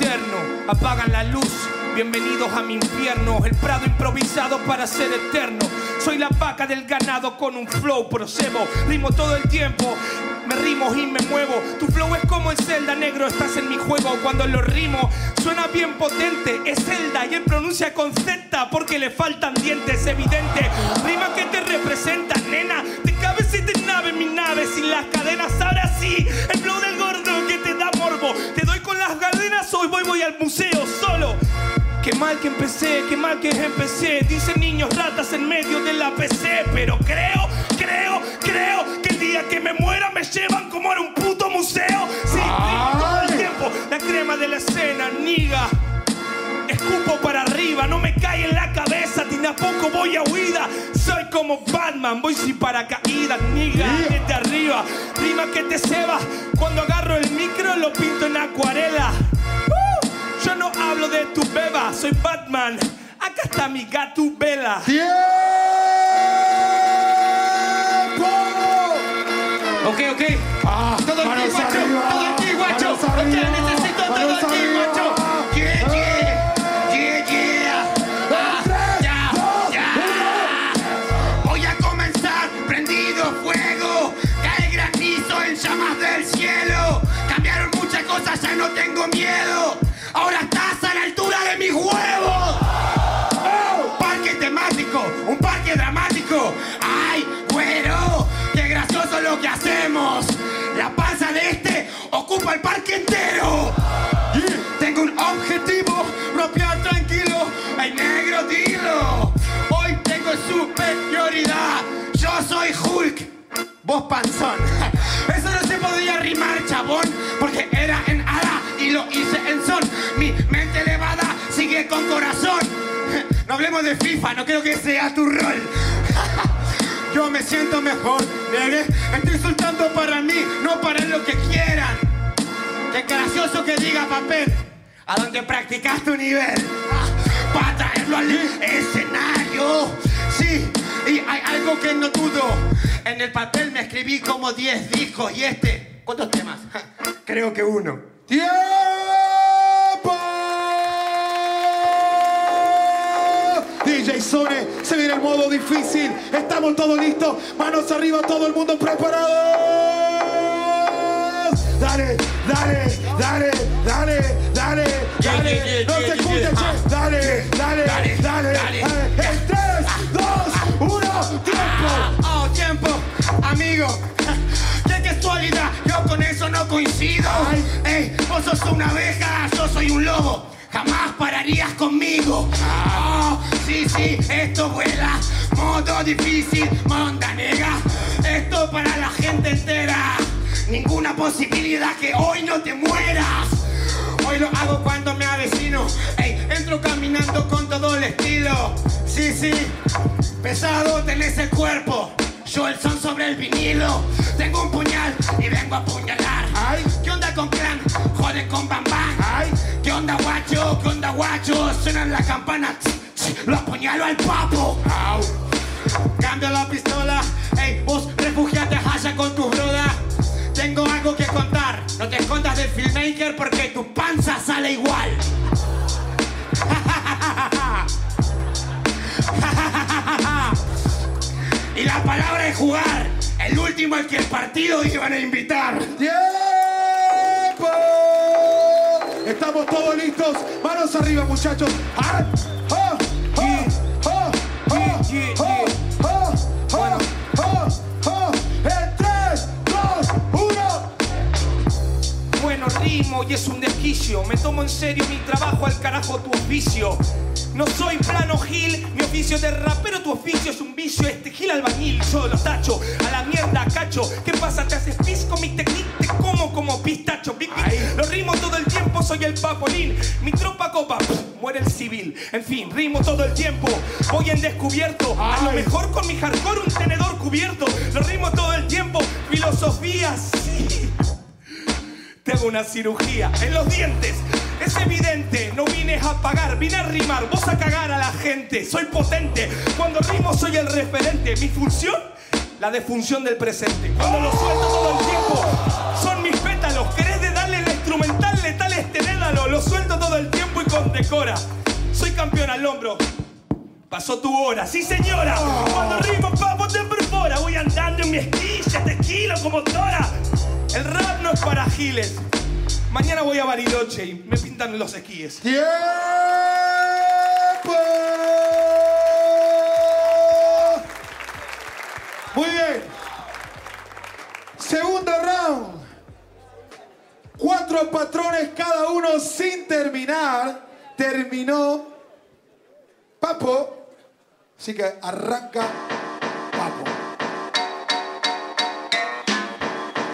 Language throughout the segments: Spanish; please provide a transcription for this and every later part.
eterno. Apagan la luz. Bienvenidos a mi infierno. El prado improvisado para ser eterno. Soy la vaca del ganado con un flow procebo. Rimo todo el tiempo. Me rimo y me muevo. Tu flow es como el Zelda negro. Estás en mi juego cuando lo rimo. Suena bien potente. Es Zelda y él pronuncia con Z porque le faltan dientes. Evidente. Rima que te representa, nena. Te cabe si te nave mi nave sin las cadenas. Ahora sí. El flow del gordo que te da morbo. Te doy con las cadenas. Hoy voy, voy al museo solo. Qué mal que empecé, qué mal que empecé. Dicen niños ratas en medio de la PC. Pero creo, creo, creo que el día que me muera me llevan como a un puto museo. Sí, todo el tiempo. La crema de la escena, niga. Escupo para arriba, no me cae en la cabeza, ni a poco voy a huida. Soy como Batman, voy sin paracaídas, niga, desde arriba. Rima que te ceba, cuando agarro el micro lo pinto en acuarela. ¡Uh! Yo no hablo de tu beba, soy Batman. Acá está mi gato vela. Ok, ok. todo aquí, guacho. arriba, Todo aquí, guacho. Tengo miedo. De FIFA, no creo que sea tu rol. Yo me siento mejor, negue. Estoy soltando para mí, no para lo que quieran. Qué gracioso que diga papel. A donde practicas tu nivel. Para traerlo al escenario. Sí, y hay algo que no dudo. En el papel me escribí como 10 discos y este. ¿Cuántos temas? Creo que uno. DJ Sone, se viene el modo difícil. Estamos todos listos. Manos arriba, todo el mundo preparado. Dale, dale, dale, dale, dale, dale. No se escucha, che. Dale, dale, dale, dale. En 3, 2, 1, tiempo. Oh, tiempo, amigo. Qué casualidad, yo con eso no coincido. Ey, vos sos una abeja, yo soy un lobo. Jamás pararías conmigo. Oh, sí, sí, esto vuela. Modo difícil, monda nega. Esto para la gente entera. Ninguna posibilidad que hoy no te mueras. Hoy lo hago cuando me avecino. Ey, entro caminando con todo el estilo. Sí, sí, pesado tenés el cuerpo. Yo el son sobre el vinilo. Tengo un puñal y vengo a apuñalar. Ay. ¿Qué onda con clan? Joden con bam bam. Ay. ¿Qué onda guacho? ¿Qué onda guacho? Suenan la campana. Lo apuñalo al papo. Au. Cambio la pistola. Ey, vos refugiate allá con tus brodas. Tengo algo que contar. No te escondas del filmmaker porque tu panza sale igual. Y la palabra es jugar. El último al que el partido iban a invitar. ¡Tiempo! Estamos todos listos. Manos arriba, muchachos. ¡Ah! ¡Ah! ¡Ah! ¡Ah! ¡Ah! Yeah, yeah, ¡Ah! ¡Ah! ¡Ah! ¡Ah! ¡Ah! En 3, 2, 1. no rimo y es un desquicio. Me tomo en serio mi trabajo, al carajo tu oficio. No soy plano gil, mi oficio es de rapero, tu oficio es un vicio. Este gil albañil, yo lo tacho, a la mierda cacho. ¿Qué pasa? ¿Te haces pisco? Mi técnica te como como pistacho. Big, big. Lo rimo todo el tiempo, soy el papolín. Mi tropa copa, muere el civil. En fin, rimo todo el tiempo, voy en descubierto. A lo mejor con mi hardcore un tenedor cubierto. Lo rimo todo el tiempo, filosofía, sí. Te hago una cirugía en los dientes. Es evidente, no vine a pagar, vine a rimar, vos a cagar a la gente. Soy potente, cuando rimo soy el referente. Mi función, la defunción del presente. Cuando lo suelto todo el tiempo, son mis pétalos. ¿Querés de darle la instrumental letal este dédalo? Lo suelto todo el tiempo y con decora. Soy campeón al hombro. Pasó tu hora, sí señora. Cuando rimo, papo, te perfora. Voy andando en mi esquilla, tequila como Tora. El rap no es para giles. Mañana voy a Bariloche y me pintan los esquíes. ¡Tiempo! Muy bien. Segundo round. Cuatro patrones cada uno sin terminar. Terminó Papo. Así que arranca Papo.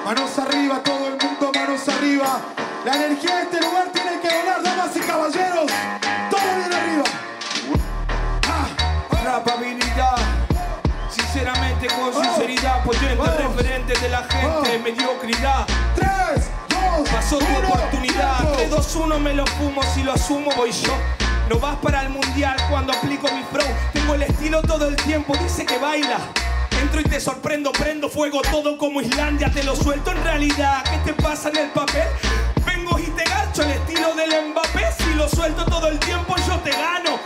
Manos arriba, todo el mundo, manos arriba. La energía de este lugar tiene que volar, damas y caballeros. Todo bien arriba. Ah, Rapabilidad. Sinceramente, con sinceridad, potente Vamos. referente de la gente, Vamos. mediocridad. tres, dos, Pasó tu uno, oportunidad. tiempo. 3, 2, 1 me lo fumo, si lo asumo voy yo. No vas para el mundial cuando aplico mi flow. Tengo el estilo todo el tiempo, dice que baila. Entro y te sorprendo, prendo fuego todo como Islandia, te lo suelto en realidad. ¿Qué te pasa en el papel? Estilo del Mbappé. Si lo suelto todo el tiempo, yo te gano.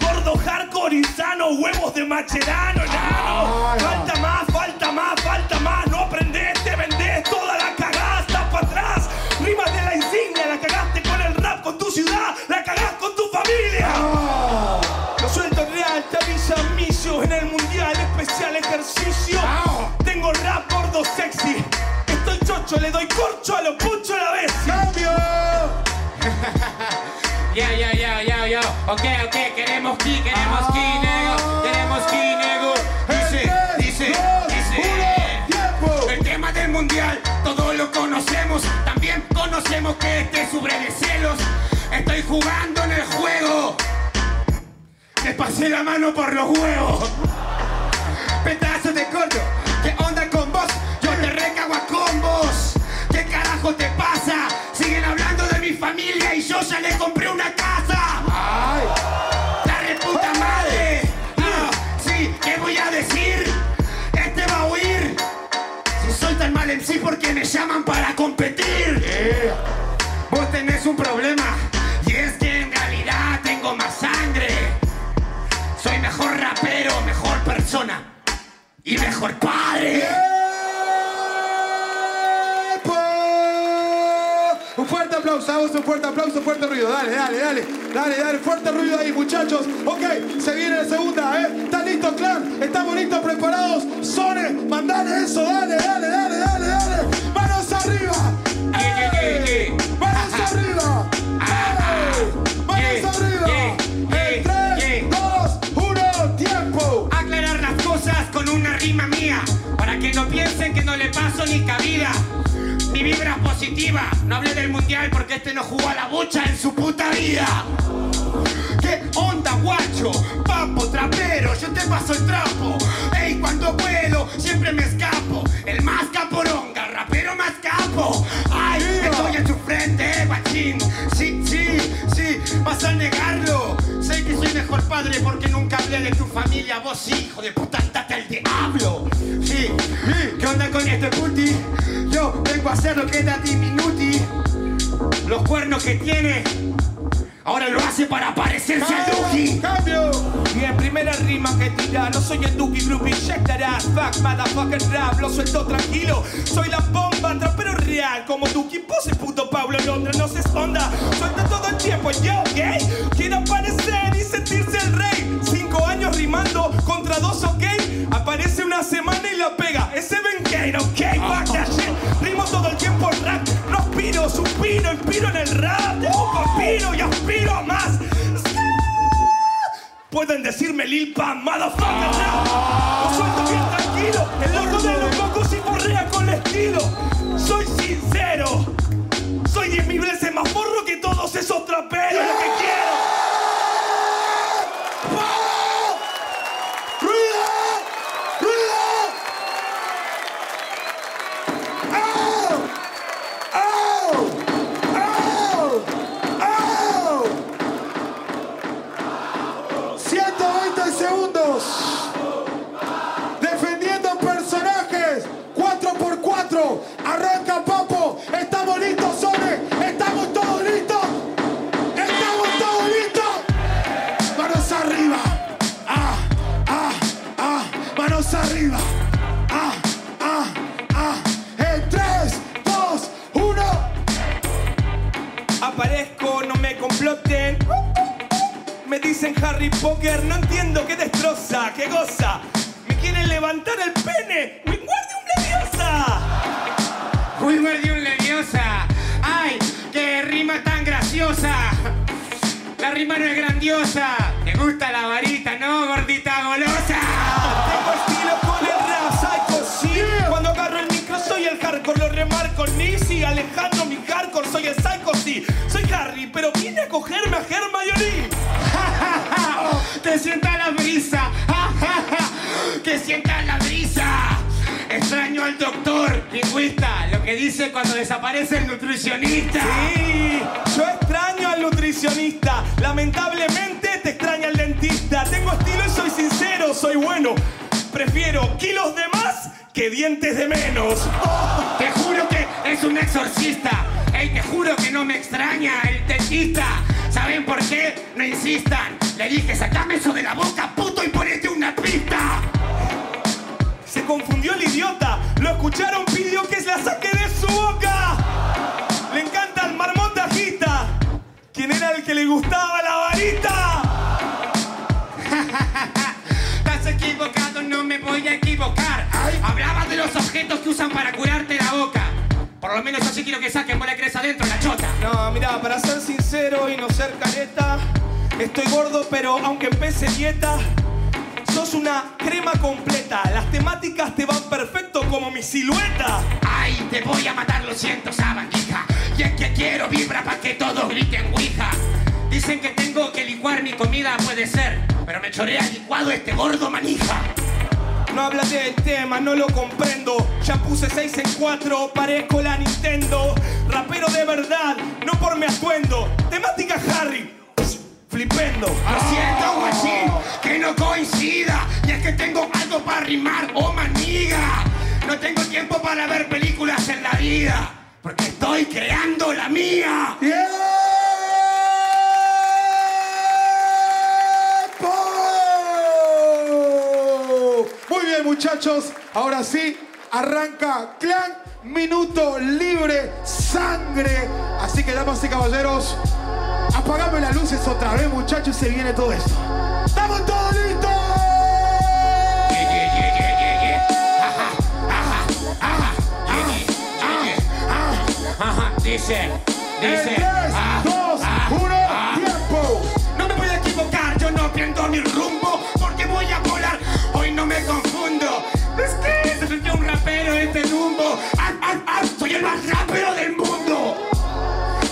Gordo, hardcore, insano, huevos de macherano, enano. Ay, Falta más, falta más, falta más. No aprendés, te vendés, toda la cagaste para atrás. Rimas de la insignia, la cagaste con el rap, con tu ciudad, la cagás con tu familia. Ah, Lo suelto real, te avisa micio en el mundial, especial ejercicio. Tengo rap gordo sexy. Estoy chocho, le doy corcho a lo Ok, ok, queremos ki, queremos Ah. ki, nego. Queremos ki, nego. Dice, dice, dice. El tema del mundial, todos lo conocemos. También conocemos que este sufre de celos. Estoy jugando en el juego. Me pasé la mano por los huevos. Pedazo de corto, ¿qué onda con vos? Yo te recago a combos. ¿Qué carajo te pasa? Siguen hablando de mi familia y yo ya le compré una casa. Dale, dale, fuerte ruido ahí, muchachos. Ok, se viene la segunda, ¿eh? ¿Están listos, clan? ¿Estamos listos, preparados? Sone, mandale eso, dale, dale, dale, dale, dale. Manos arriba. ¡Ey! Manos arriba. ¡Ey! Manos arriba. En yeah, tres, yeah. dos, uno, tiempo. aclarar las cosas con una rima mía, para que no piensen que no le paso ni cabida. Mi vibra es positiva, no hablé del mundial porque este no jugó a la bocha en su puta vida. ¿Qué onda, guacho? Papo, trapero, yo te paso el trapo. Ey, cuando puedo, siempre me escapo. El más caporonga, rapero más capo. Ay, en frente, guachín. Sí, sí, sí, vas a negarlo. Sé que soy mejor padre porque nunca hablé de tu familia. Vos, hijo de puta, andate al diablo. Sí, sí, ¿qué onda con este puti? Yo vengo a hacer lo que da diminuti. Los cuernos que tiene, ahora lo hace para parecerse a Duki. Cambio. Bien, primera rima que tira, no soy el Duki that ass, fuck, motherfucker rap, lo suelto tranquilo, soy la bomba, trapero como Duki, vos el puto Pablo Londra, no se esconda, suelta todo el tiempo, yo, gay, quiero aparecer y sentirse el rey, cinco años rimando contra dos, ok, aparece una semana y la pega, ese Ben Kane, ok, fuck that shit, rimo todo el tiempo rap, respiro, suspiro, rap, tengo papiro y aspiro a más. Pueden decirme Lil Pam, motherfucker, no. Lo suelto bien tranquilo, el loco de los locos y porrea con estilo. Diez mil veces más porro que todos esos traperos. La rima no es grandiosa. ¿Te gusta la varita, no, gordita golosa? Tengo estilo con el rap, psycho, sí. Cuando agarro el micro soy el hardcore, lo remarco ni si Alejandro mi hardcore, soy el psycho, sí. Soy Harry, pero vine a cogerme a Hermione. que sienta la brisa, que sienta la brisa. Extraño al doctor lingüista, lo que dice cuando desaparece el nutricionista. Sí, yo extraño al nutricionista. Lamentablemente te extraña el dentista. Tengo estilo y soy sincero, soy bueno. Prefiero kilos de más que dientes de menos. Te juro que es un exorcista. Ey, te juro que no me extraña el dentista. ¿Saben por qué? No insistan. Le dije, sacame eso de la boca, puto, y ponete gustaba la varita? Estás equivocado, no me voy a equivocar. Hablaba de los objetos que usan para curarte la boca. Por lo menos así quiero que saquen bola cresa adentro la chota. No, mira, para ser sincero y no ser careta, estoy gordo, pero aunque empecé dieta, sos una crema completa. Las temáticas te van perfecto como mi silueta. Ay, te voy a matar, lo siento, sabandija. Y es que quiero vibra para que todos griten Ouija. Dicen que tengo que licuar mi comida, puede ser. Pero me chorea licuado este gordo manija. No hablas del tema, no lo comprendo. Ya puse 6 en 4, parezco la Nintendo. Rapero de verdad, no por mi atuendo. Temática Harry, flipendo. Lo siento, guachín, que no coincida. Y es que tengo algo para rimar, oh maniga. No tengo tiempo para ver películas en la vida. Porque estoy creando la mía. ¡Tiempo! Muy bien, muchachos. Ahora sí, arranca Clan Minuto Libre Sangre. Así que, damas y caballeros, apagame las luces otra vez, muchachos, y se viene todo esto. ¡Estamos todos listos! Dice, dice. 3, ah, 2, ah, 1, ah. tiempo. No me voy a equivocar, yo no pierdo mi rumbo porque voy a volar. Hoy no me confundo. Soy un rapero de este. Ah, ah, ah, soy el más rápido del mundo.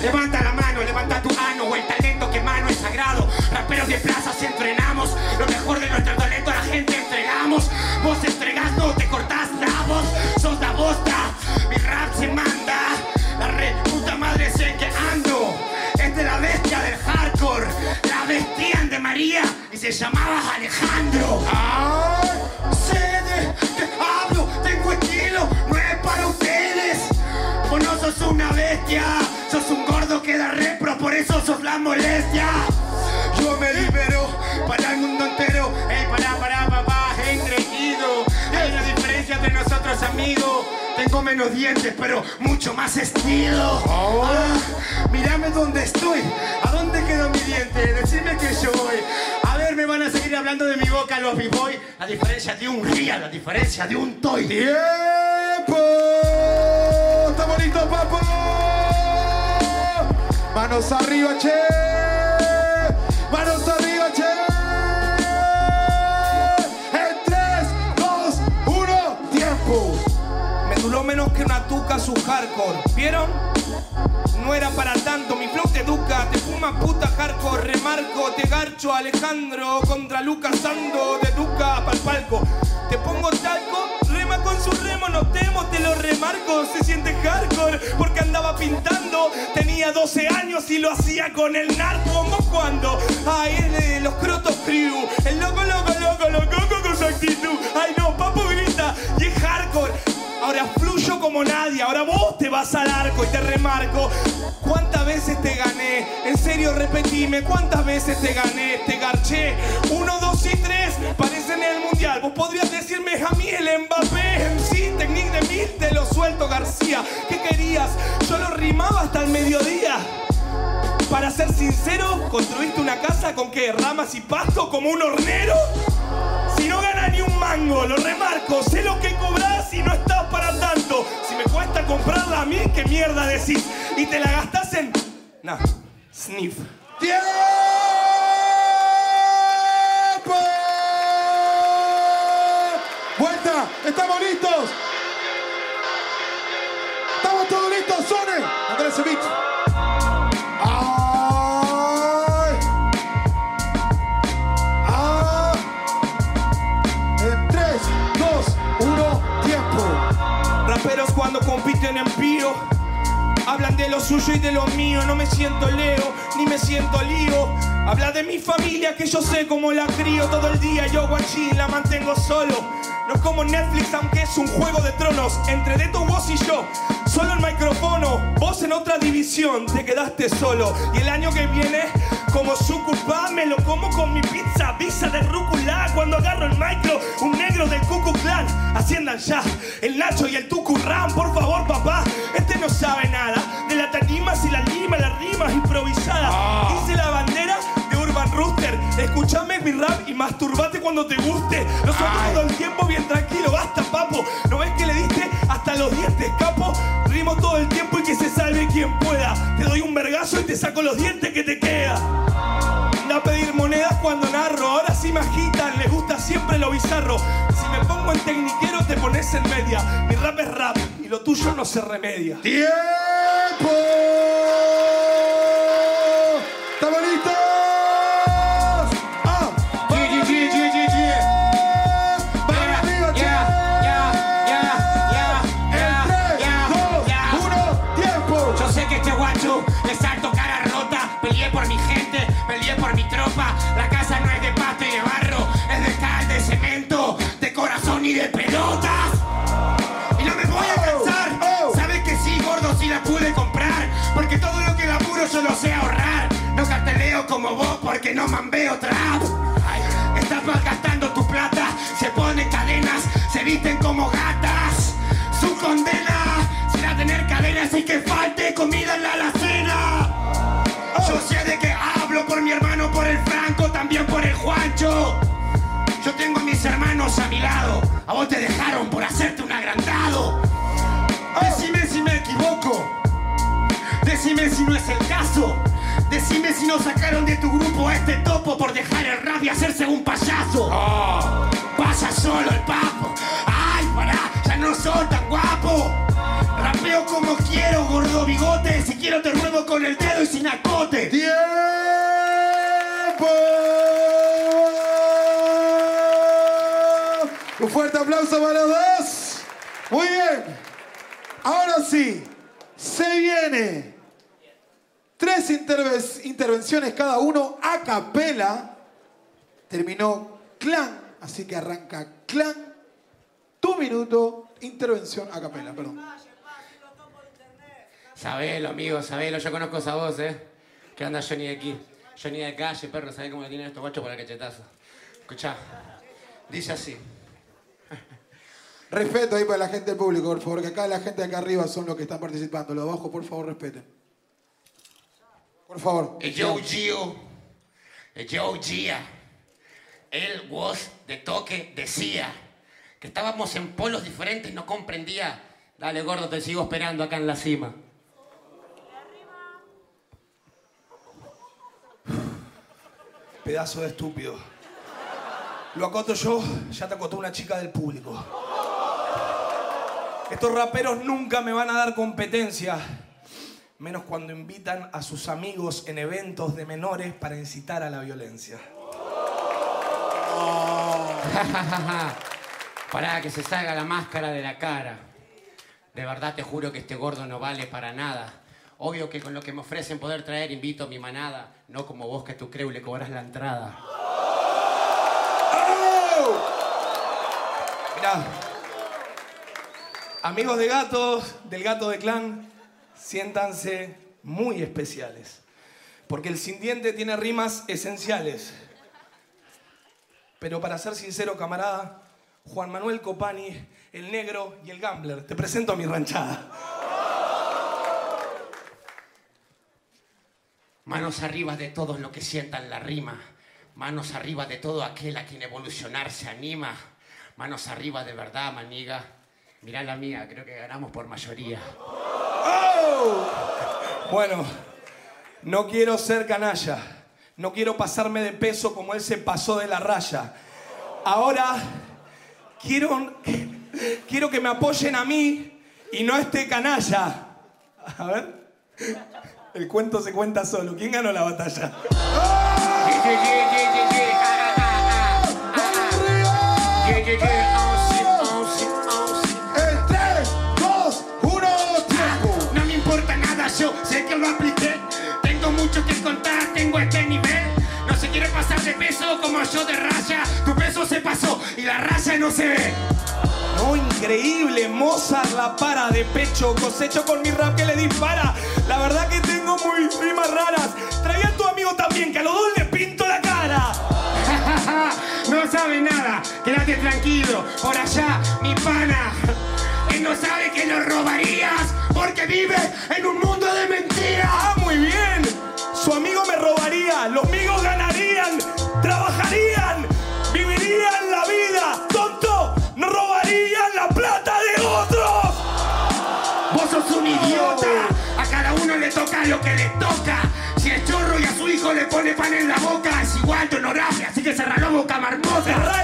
Levanta la mano, levanta tu mano, o el talento que mano es sagrado. Raperos de plazas entrenamos, lo mejor de nuestro talento a la gente entregamos. Vos entregas, no te cortás la voz, sos la bosta. Mi rap se manda, la re puta madre sé que ando. Es de la bestia del hardcore, la vestían de María y se llamaba Alejandro. ¡Ay! Bestia, sos un gordo que da repro, por eso sos la molestia. Yo me libero para el mundo entero. Ey, para, para, papá, engreído. Hay una diferencia entre nosotros, amigos. Tengo menos dientes, pero mucho más estilo. Ah, mírame dónde estoy. ¿A dónde quedó mi diente? Decime que yo voy. A ver, me van a seguir hablando de mi boca los b-boy. La diferencia de un real, la diferencia de un toy. ¡Tiempo! ¡Estamos listos, papo! Manos arriba, che. Manos arriba, che. En 3, 2, 1, tiempo. Me duró menos que una tuca su hardcore. ¿Vieron? No era para tanto, mi flow te educa, te fuma puta hardcore, remarco, te garcho Alejandro contra Lucas Sando, de Duca pa'l palco. Te pongo talco, con su remo, no temo, te lo remarco, se siente hardcore porque andaba pintando, tenía 12 años y lo hacía con el narco, ¿cómo cuando? Ay, es de los crotos crew, el loco, loco, loco, loco con su actitud. Ay no, papo grita y es hardcore. Ahora fluyo como nadie, ahora vos te vas al arco y te remarco. ¿Cuántas veces te gané? En serio, repetime, ¿cuántas veces te gané? Te garché. Uno, dos y tres, parecen el mundial. Vos podrías decirme a mí el Mbappé, Technique de mil, te lo suelto, García. ¿Qué querías? Yo lo rimaba hasta el mediodía. Para ser sincero, ¿construiste una casa con qué? ¿Ramas y pasto como un hornero? Si no gana ni un mango, lo remarco, sé lo mierda decís? Y te la gastás en. Nah, sniff. ¡Tiempo! ¡Vuelta! ¿Estamos listos? ¿Estamos todos listos? ¡Sone! Andrés Evich. ¡Ah! En 3, 2, 1, tiempo. Raperos cuando compiten en pío. Hablan de lo suyo y de lo mío, no me siento Leo, ni me siento lío. Habla de mi familia que yo sé cómo la crío todo el día, yo guachín la mantengo solo. No es como Netflix, aunque es un juego de tronos. Entre Deto, vos y yo, solo el micrófono, vos en otra división, te quedaste solo. Y el año que viene, como su culpa, me lo como con mi pizza, visa de rúcula. Cuando agarro el micro, un negro del Cucu Clan. Asciendan ya, el Nacho y el Tucurrán, por favor, papá. Este no sabe nada de la tarimas y la lima, las rimas improvisadas. Hice la bandera de Urban Rooster. Escúchame mi rap y masturbate cuando te guste. Nosotros todo el tiempo bien tranquilo, basta, papo. ¿No ves que le diste hasta los dientes, capo? Rimo todo el tiempo y que se salve quien pueda. Te doy un vergazo y te saco los dientes que te queda. Agitan, les gusta siempre lo bizarro. Si me pongo en tecniquero te pones en media. Mi rap es rap y lo tuyo no se remedia. ¡Tiempo! Como vos porque no mambeo trap. Estás malgastando tu plata. Se ponen cadenas, se visten como gatas. Su condena será tener cadenas y que falte comida en la alacena. Yo sé de qué hablo por mi hermano, por el Franco, también por el Juancho. Yo tengo a mis hermanos a mi lado. A vos te dejaron por hacerte un agrandado. Decime si me equivoco. Decime si no es el caso. Decime si no sacaron de tu grupo a este topo por dejar el rap y hacerse un payaso. Pasa solo el papo. Ay, pará, ya no soy tan guapo. Rapeo como quiero, gordo bigote. Si quiero te ruedo con el dedo y sin acote. ¡Tiempo! Un fuerte aplauso para los dos. Muy bien. Ahora sí, se viene. Tres interve- intervenciones cada uno a capela. Terminó Clan, así que arranca Clan. Tu minuto, intervención a capela, perdón. Sabelo, amigo, sabelo. Yo conozco esa voz, ¿eh? Que anda Johnny de aquí. Johnny de calle, perro. ¿Sabés cómo le tienen estos guachos para cachetazo? Escuchá. Dice así. Respeto ahí para la gente del público, por favor, que acá la gente de acá arriba son los que están participando. Los de abajo, por favor, respeten. Por favor. Joe Gio, Joe Gia, él was de toque decía que estábamos en polos diferentes, no comprendía. Dale, gordo, te sigo esperando acá en la cima. Pedazo de estúpido. Lo acoto yo, ya te acotó una chica del público. Estos raperos nunca me van a dar competencia menos cuando invitan a sus amigos en eventos de menores para incitar a la violencia. Para que se salga la máscara de la cara. De verdad te juro que este gordo no vale para nada. Obvio que con lo que me ofrecen poder traer invito a mi manada, no como vos que tu creu le cobras la entrada. Mirá, amigos de gatos, del gato de clan, siéntanse muy especiales. Porque el sin diente tiene rimas esenciales. Pero para ser sincero, camarada, Juan Manuel Copani, el negro y el gambler, te presento a mi ranchada. Manos arriba de todos los que sientan la rima. Manos arriba de todo aquel a quien evolucionar se anima. Manos arriba de verdad, maniga. Mirá la mía, creo que ganamos por mayoría. Bueno, no quiero ser canalla. No quiero pasarme de peso como él se pasó de la raya. Ahora quiero, quiero que me apoyen a mí y no a este canalla. A ver. El cuento se cuenta solo. ¿Quién ganó la batalla? Lo apliqué. Tengo mucho que contar, tengo este nivel. No se quiere pasar de peso como yo de raya. Tu peso se pasó y la raya no se ve. No, increíble. Mozart la para de pecho. Cosecho con mi rap que le dispara. La verdad que tengo muy rimas raras. Traía a tu amigo también, que a los dos le pinto la cara. no sabe nada, quédate tranquilo. Por allá, mi pana. No sabe que lo robarías porque vive en un mundo de mentiras. Ah, muy bien. Su amigo me robaría. Los amigos ganarían. Trabajarían. Vivirían la vida. Tonto. No robarían la plata de otros. Vos sos un idiota. A cada uno le toca lo que le toca. Si el chorro y a su hijo le pone pan en la boca, es igual tu honorable, así que cerra la boca, marmota.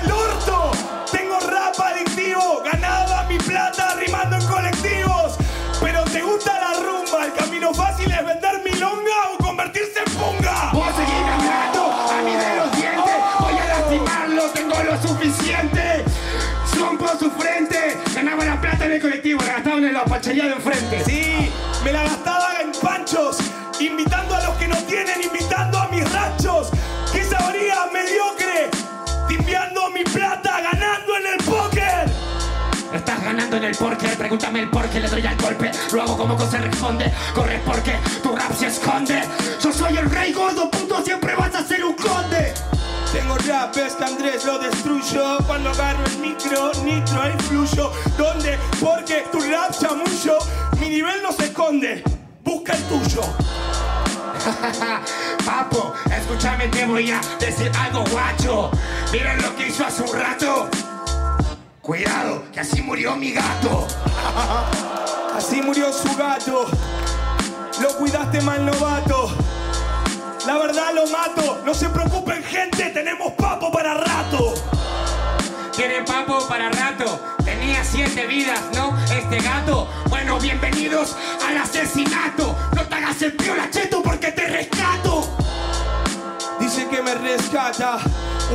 Pachería de enfrente. Sí, me la gastaba en panchos, invitando a los que no tienen, invitando a mis ranchos. ¿Qué sabría mediocre? Timbiando mi plata, ganando en el póker. Estás ganando en el porqué, pregúntame el por qué le doy al golpe. Lo hago como se responde, corres porque tu rap se esconde. Yo soy el rey gordo, puto, siempre vas a ser un conde. Tengo rap, es que Andrés lo destruyo Cuando agarro el micro, nitro, ahí fluyo ¿Dónde? Porque tu rap nivel no se esconde, busca el tuyo Papo, escúchame, te voy a decir algo guacho. ¿Vieron lo que hizo hace un rato? Cuidado, que así murió mi gato. Así murió su gato Lo cuidaste mal novato La verdad lo mato No se preocupen gente, tenemos papo para rato ¿Tienen papo para rato? Tenía siete vidas, ¿no? Este gato. Bueno, bienvenidos al asesinato. No te hagas el piola, cheto, porque te rescato. Dice que me rescata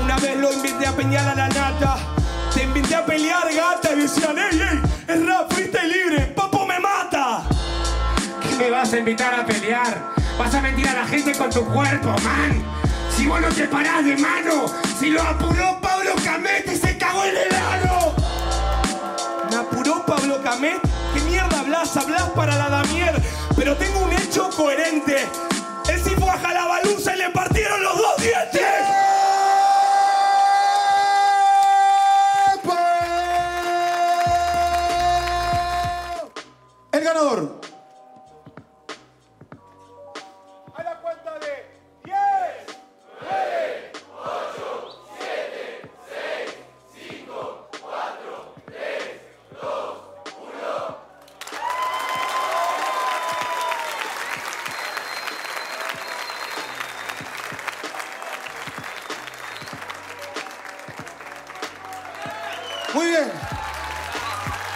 Una vez lo invité a peñar a la nata Te invité a pelear gata Y decían, ey, ey, es rap freestyle libre Papo me mata ¿Qué me vas a invitar a pelear? Vas a mentir a la gente con tu cuerpo, man. Si vos no te parás de mano, si lo apuró Pablo Camete y se cagó en el ano. ¿Qué mierda hablas? Hablas para la Damier. Pero tengo un hecho coherente. Él sí fue a Jalabaluza y le partieron los dos dientes.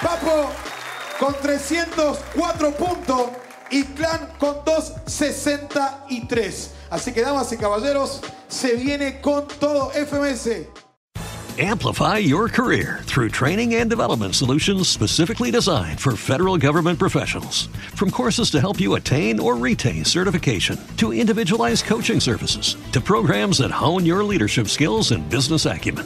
Papo con 304 puntos y Clan con 263. Así que, damas y caballeros, se viene con todo FMS. Amplify your career through training and development solutions specifically designed for federal government professionals. From courses to help you attain or retain certification, to individualized coaching services, to programs that hone your leadership skills and business acumen,